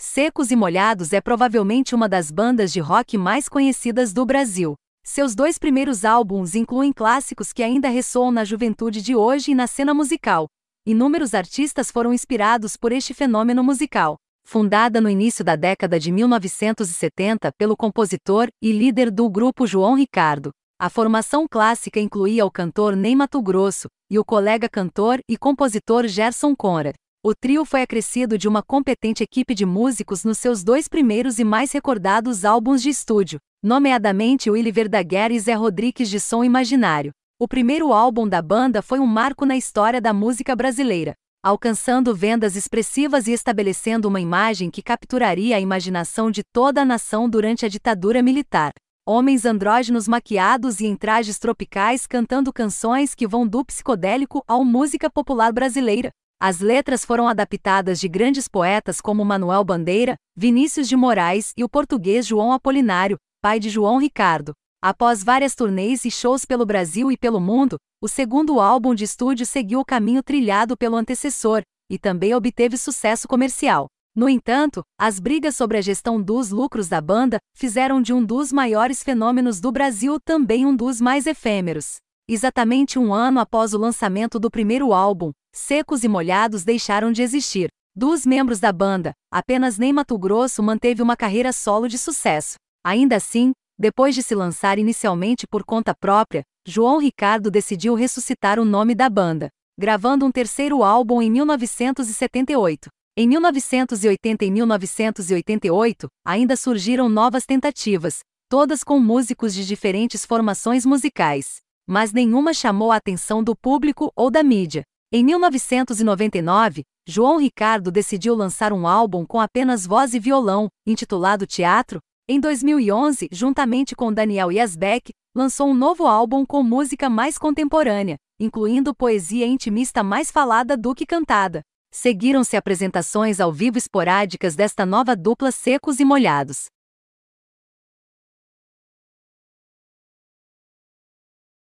Secos e Molhados é provavelmente uma das bandas de rock mais conhecidas do Brasil. Seus dois primeiros álbuns incluem clássicos que ainda ressoam na juventude de hoje e na cena musical. Inúmeros artistas foram inspirados por este fenômeno musical. Fundada no início da década de 1970 pelo compositor e líder do grupo João Ricardo, a formação clássica incluía o cantor Ney Mato Grosso e o colega cantor e compositor Gerson Conrad. O trio foi acrescido de uma competente equipe de músicos nos seus dois primeiros e mais recordados álbuns de estúdio, nomeadamente Willy Verdaguer e Zé Rodrigues de Som Imaginário. O primeiro álbum da banda foi um marco na história da música brasileira, alcançando vendas expressivas e estabelecendo uma imagem que capturaria a imaginação de toda a nação durante a ditadura militar. Homens andrógenos maquiados e em trajes tropicais cantando canções que vão do psicodélico ao música popular brasileira, as letras foram adaptadas de grandes poetas como Manuel Bandeira, Vinícius de Moraes e o português João Apolinário, pai de João Ricardo. Após várias turnês e shows pelo Brasil e pelo mundo, o segundo álbum de estúdio seguiu o caminho trilhado pelo antecessor e também obteve sucesso comercial. No entanto, as brigas sobre a gestão dos lucros da banda fizeram de um dos maiores fenômenos do Brasil também um dos mais efêmeros. Exatamente um ano após o lançamento do primeiro álbum, Secos e Molhados deixaram de existir. Dos membros da banda, apenas Ney Mato Grosso manteve uma carreira solo de sucesso. Ainda assim, depois de se lançar inicialmente por conta própria, João Ricardo decidiu ressuscitar o nome da banda, gravando um terceiro álbum em 1978. Em 1980 e 1988, ainda surgiram novas tentativas, todas com músicos de diferentes formações musicais mas nenhuma chamou a atenção do público ou da mídia. Em 1999, João Ricardo decidiu lançar um álbum com apenas voz e violão, intitulado Teatro. Em 2011, juntamente com Daniel Yazbek, lançou um novo álbum com música mais contemporânea, incluindo poesia intimista mais falada do que cantada. Seguiram-se apresentações ao vivo esporádicas desta nova dupla Secos e Molhados.